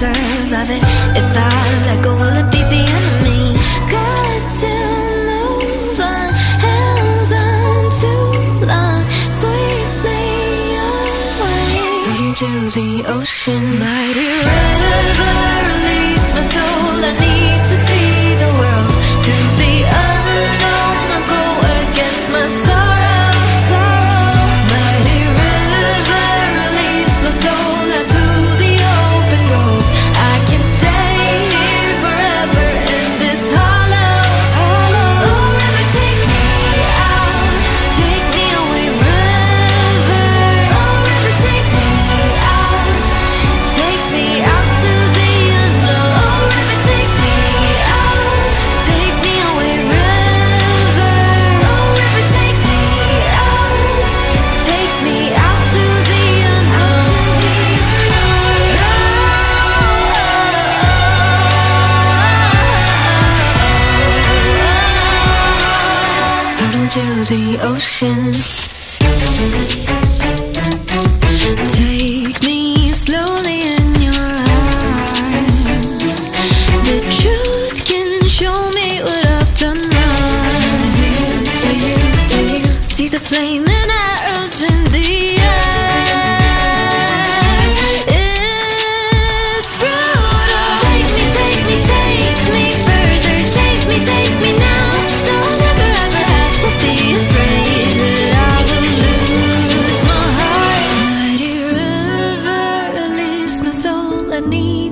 deserve it. If I let go, will it be the end of me? Got to move on, held on too long. Sweep me away into the ocean. Mighty river, release my soul. into the ocean. Take me slowly in your arms. The truth can show me what I've done wrong. See the flame.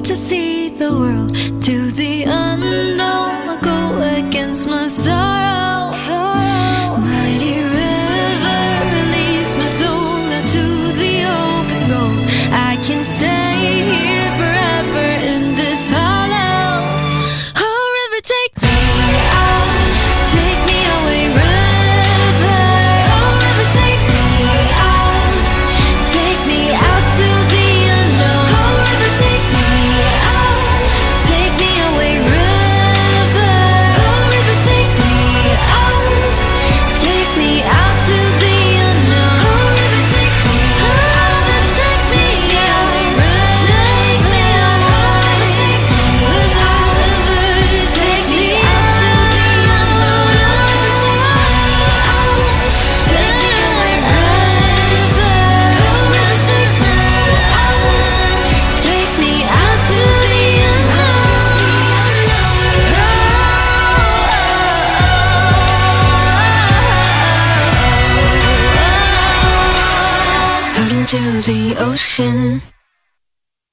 to see the world to To the ocean.